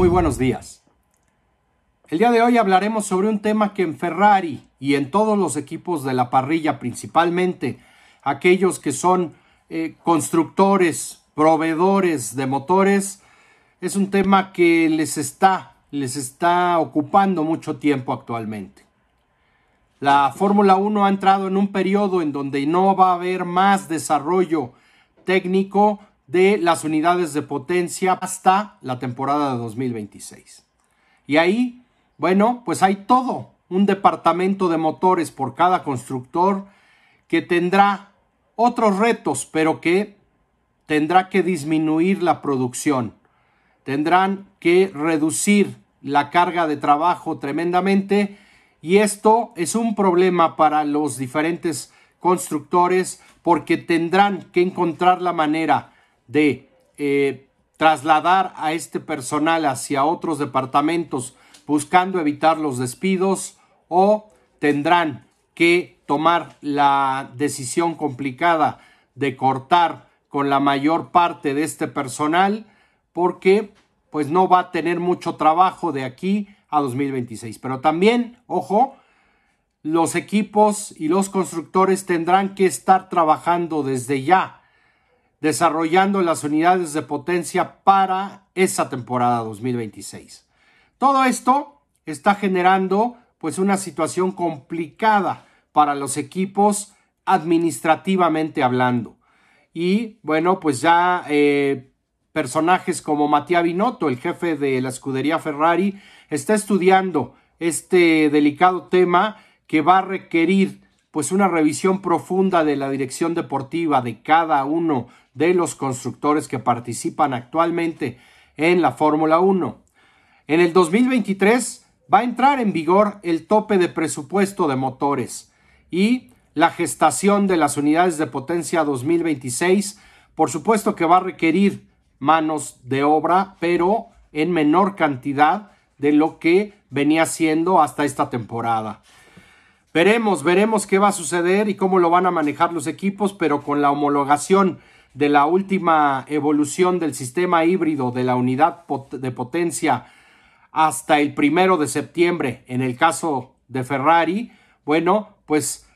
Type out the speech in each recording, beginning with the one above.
Muy buenos días. El día de hoy hablaremos sobre un tema que en Ferrari y en todos los equipos de la parrilla, principalmente aquellos que son eh, constructores, proveedores de motores, es un tema que les está, les está ocupando mucho tiempo actualmente. La Fórmula 1 ha entrado en un periodo en donde no va a haber más desarrollo técnico de las unidades de potencia hasta la temporada de 2026. Y ahí, bueno, pues hay todo un departamento de motores por cada constructor que tendrá otros retos, pero que tendrá que disminuir la producción. Tendrán que reducir la carga de trabajo tremendamente y esto es un problema para los diferentes constructores porque tendrán que encontrar la manera de eh, trasladar a este personal hacia otros departamentos buscando evitar los despidos o tendrán que tomar la decisión complicada de cortar con la mayor parte de este personal porque pues no va a tener mucho trabajo de aquí a 2026. Pero también, ojo, los equipos y los constructores tendrán que estar trabajando desde ya, desarrollando las unidades de potencia para esa temporada 2026. Todo esto está generando pues una situación complicada para los equipos administrativamente hablando. Y bueno, pues ya eh, personajes como Matías Binotto, el jefe de la escudería Ferrari, está estudiando este delicado tema que va a requerir pues una revisión profunda de la dirección deportiva de cada uno de los constructores que participan actualmente en la Fórmula 1. En el 2023 va a entrar en vigor el tope de presupuesto de motores y la gestación de las unidades de potencia 2026, por supuesto que va a requerir manos de obra, pero en menor cantidad de lo que venía siendo hasta esta temporada. Veremos, veremos qué va a suceder y cómo lo van a manejar los equipos, pero con la homologación de la última evolución del sistema híbrido de la unidad de potencia hasta el primero de septiembre, en el caso de Ferrari, bueno, pues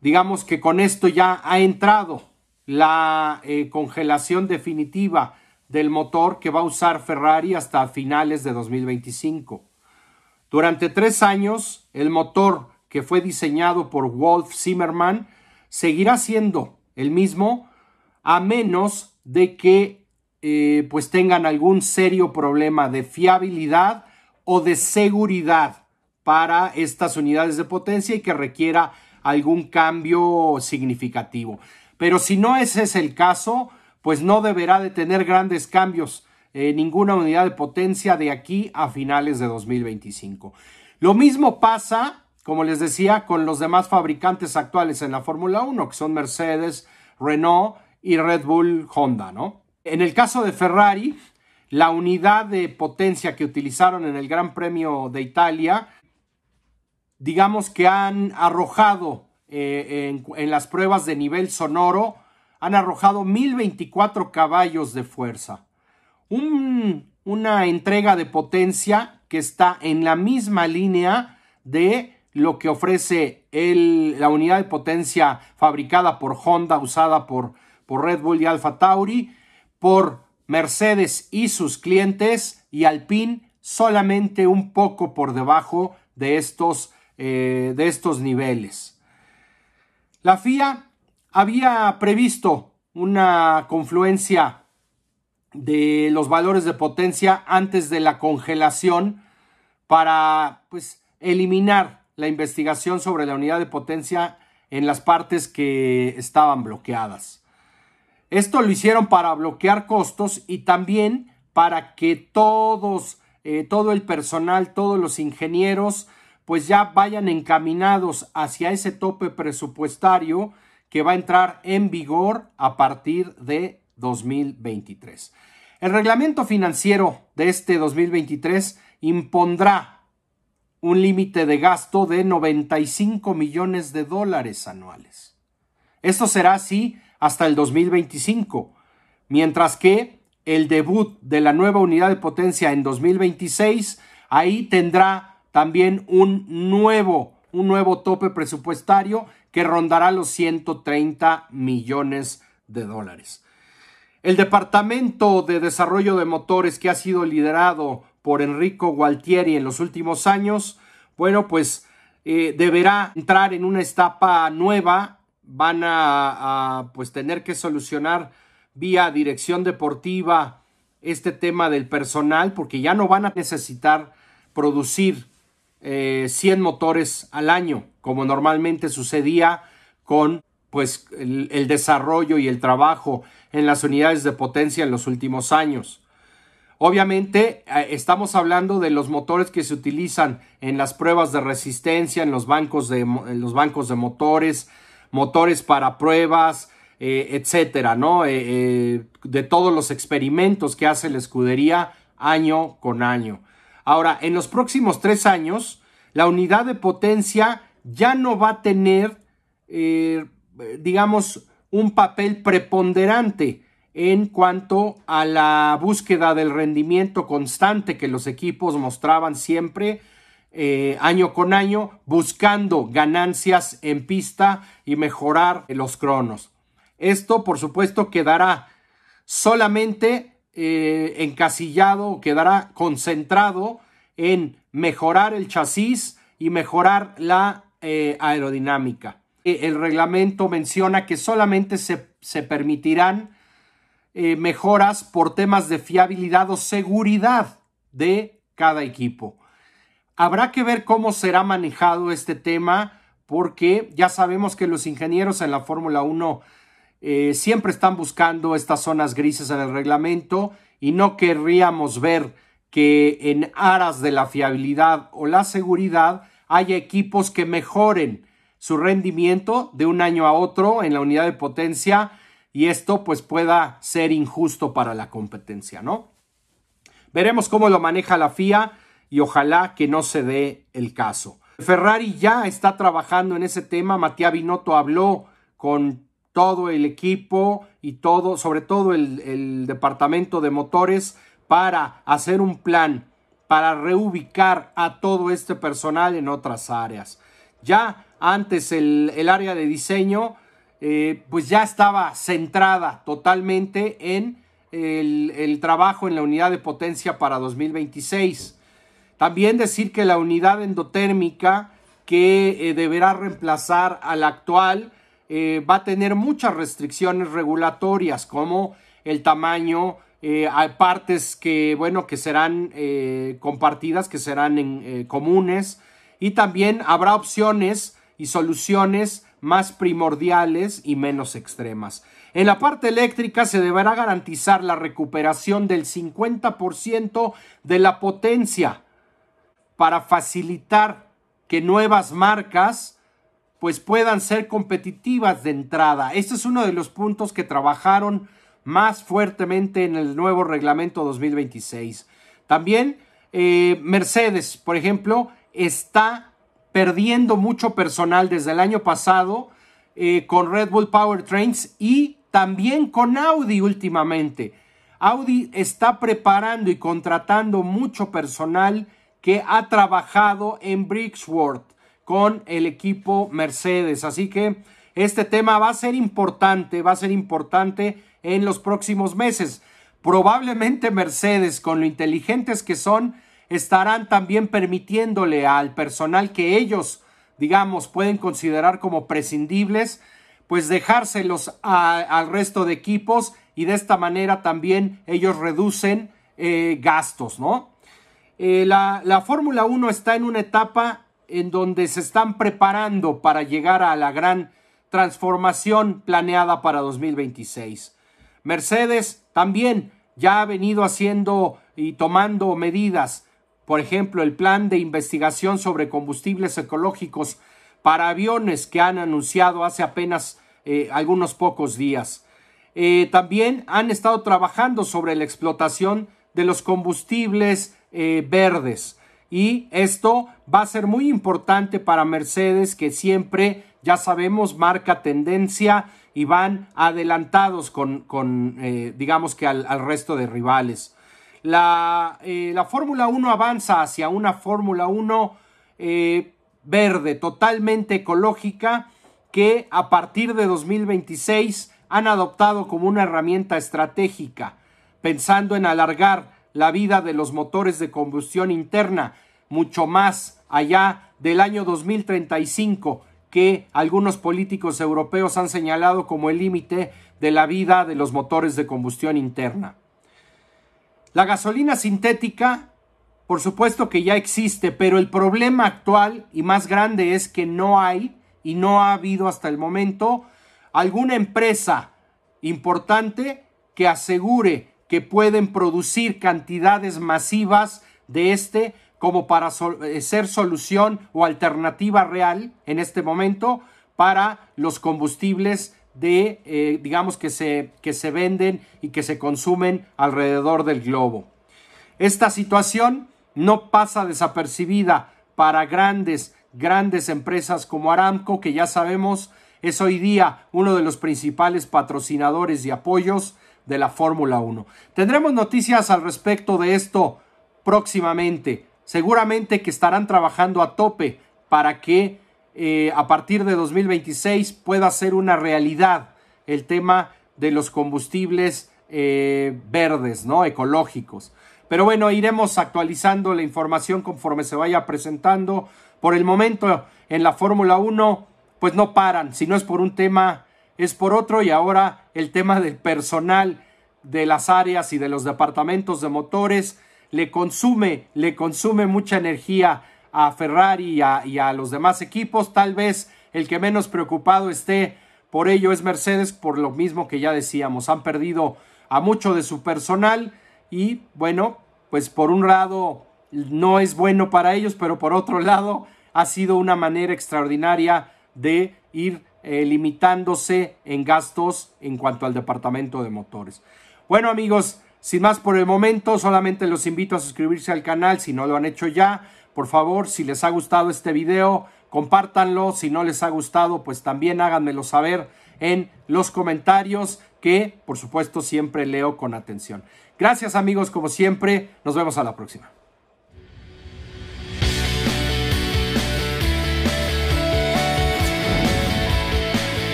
digamos que con esto ya ha entrado la eh, congelación definitiva del motor que va a usar Ferrari hasta finales de 2025. Durante tres años, el motor que fue diseñado por Wolf Zimmerman, seguirá siendo el mismo a menos de que eh, pues tengan algún serio problema de fiabilidad o de seguridad para estas unidades de potencia y que requiera algún cambio significativo. Pero si no ese es el caso, pues no deberá de tener grandes cambios en ninguna unidad de potencia de aquí a finales de 2025. Lo mismo pasa como les decía, con los demás fabricantes actuales en la Fórmula 1, que son Mercedes, Renault y Red Bull Honda, ¿no? En el caso de Ferrari, la unidad de potencia que utilizaron en el Gran Premio de Italia, digamos que han arrojado eh, en, las pruebas de nivel sonoro, han arrojado 1024 caballos de fuerza. una entrega de potencia que está en la misma línea de lo que ofrece el, la unidad de potencia fabricada por Honda, usada por, por Red Bull y Alfa Tauri, por Mercedes y sus clientes, y Alpine solamente un poco por debajo de estos, eh, de estos niveles. La FIA había previsto una confluencia de los valores de potencia antes de la congelación para pues eliminar la investigación sobre la unidad de potencia en las partes que estaban bloqueadas. Esto lo hicieron para bloquear costos y también para que todos, eh, todo el personal, todos los ingenieros, pues ya vayan encaminados hacia ese tope presupuestario que va a entrar en vigor a partir de 2023. El reglamento financiero de este 2023 impondrá un límite de gasto de 95 millones de dólares anuales. Esto será así hasta el 2025, mientras que el debut de la nueva unidad de potencia en 2026, ahí tendrá también un nuevo, un nuevo tope presupuestario que rondará los 130 millones de dólares. El Departamento de Desarrollo de Motores que ha sido liderado por Enrico Gualtieri en los últimos años, bueno, pues eh, deberá entrar en una etapa nueva, van a, pues tener que solucionar vía dirección deportiva este tema del personal, porque ya no van a necesitar producir 100 eh, motores al año, como normalmente sucedía con pues el, desarrollo y el trabajo en las unidades de potencia en los últimos años. Obviamente eh, estamos hablando de los motores que se utilizan en las pruebas de resistencia, en los bancos de, los bancos de motores, motores para pruebas, eh, etcétera, ¿no? Eh, de todos los experimentos que hace la escudería año con año. Ahora, en los próximos tres años, la unidad de potencia ya no va a tener digamos, un papel preponderante en cuanto a la búsqueda del rendimiento constante que los equipos mostraban siempre eh, año con año, buscando ganancias en pista y mejorar los cronos. Esto, por supuesto, quedará solamente eh, encasillado, quedará concentrado en mejorar el chasis y mejorar la eh, aerodinámica el reglamento menciona que solamente se, permitirán eh, mejoras por temas de fiabilidad o seguridad de cada equipo. Habrá que ver cómo será manejado este tema porque ya sabemos que los ingenieros en la Fórmula 1 eh, siempre están buscando estas zonas grises en el reglamento y no querríamos ver que en aras de la fiabilidad o la seguridad haya equipos que mejoren su rendimiento de un año a otro en la unidad de potencia y esto pues pueda ser injusto para la competencia, ¿no? Veremos cómo lo maneja la FIA y ojalá que no se dé el caso. Ferrari ya está trabajando en ese tema, Matías Binotto habló con todo el equipo y todo, sobre todo el, el departamento de motores para hacer un plan para reubicar a todo este personal en otras áreas. Ya antes el, área de diseño, eh, pues ya estaba centrada totalmente en el, trabajo en la unidad de potencia para 2026. También decir que la unidad endotérmica que eh, deberá reemplazar a la actual eh, va a tener muchas restricciones regulatorias como el tamaño, hay partes que, bueno, que serán compartidas, que serán comunes y también habrá opciones y soluciones más primordiales y menos extremas. En la parte eléctrica se deberá garantizar la recuperación del 50% de la potencia para facilitar que nuevas marcas pues puedan ser competitivas de entrada. Este es uno de los puntos que trabajaron más fuertemente en el nuevo reglamento 2026. También eh, Mercedes, por ejemplo, está perdiendo mucho personal desde el año pasado eh, con Red Bull Powertrains y también con Audi últimamente. Audi está preparando y contratando mucho personal que ha trabajado en Brixworth con el equipo Mercedes. Así que este tema va a ser importante, va a ser importante en los próximos meses. Probablemente Mercedes, con lo inteligentes que son, estarán también permitiéndole al personal que ellos, digamos, pueden considerar como prescindibles, pues dejárselos al resto de equipos y de esta manera también ellos reducen eh, gastos, ¿no? Eh, la, la Fórmula 1 está en una etapa en donde se están preparando para llegar a la gran transformación planeada para 2026. Mercedes también ya ha venido haciendo y tomando medidas por ejemplo, el plan de investigación sobre combustibles ecológicos para aviones que han anunciado hace apenas eh, algunos pocos días. Eh, también han estado trabajando sobre la explotación de los combustibles eh, verdes. Y esto va a ser muy importante para Mercedes, que siempre, ya sabemos, marca tendencia y van adelantados con, digamos que al, resto de rivales. La, eh, la Fórmula 1 avanza hacia una Fórmula 1 eh, verde, totalmente ecológica, que a partir de 2026 han adoptado como una herramienta estratégica, pensando en alargar la vida de los motores de combustión interna mucho más allá del año 2035 que algunos políticos europeos han señalado como el límite de la vida de los motores de combustión interna. La gasolina sintética, por supuesto que ya existe, pero el problema actual y más grande es que no hay y no ha habido hasta el momento alguna empresa importante que asegure que pueden producir cantidades masivas de este como para eh, ser solución o alternativa real en este momento para los combustibles de, eh, digamos, que se, que se venden y que se consumen alrededor del globo. Esta situación no pasa desapercibida para grandes, grandes empresas como Aramco, que ya sabemos es hoy día uno de los principales patrocinadores y apoyos de la Fórmula 1. Tendremos noticias al respecto de esto próximamente seguramente que estarán trabajando a tope para que eh, a partir de 2026 pueda ser una realidad el tema de los combustibles eh, verdes, ¿no? Ecológicos. Pero bueno, iremos actualizando la información conforme se vaya presentando. Por el momento, en la Fórmula 1, pues no paran. Si no es por un tema, es por otro. Y ahora el tema del personal de las áreas y de los departamentos de motores le consume, le consume mucha energía a Ferrari y a, los demás equipos. Tal vez el que menos preocupado esté por ello es Mercedes, por lo mismo que ya decíamos, han perdido a mucho de su personal y bueno, pues por un lado no es bueno para ellos, pero por otro lado ha sido una manera extraordinaria de ir eh, limitándose en gastos en cuanto al departamento de motores. Bueno amigos, sin más por el momento, solamente los invito a suscribirse al canal si no lo han hecho ya. Por favor, si les ha gustado este video, compártanlo. Si no les ha gustado, pues también háganmelo saber en los comentarios que, por supuesto, siempre leo con atención. Gracias amigos, como siempre. Nos vemos a la próxima.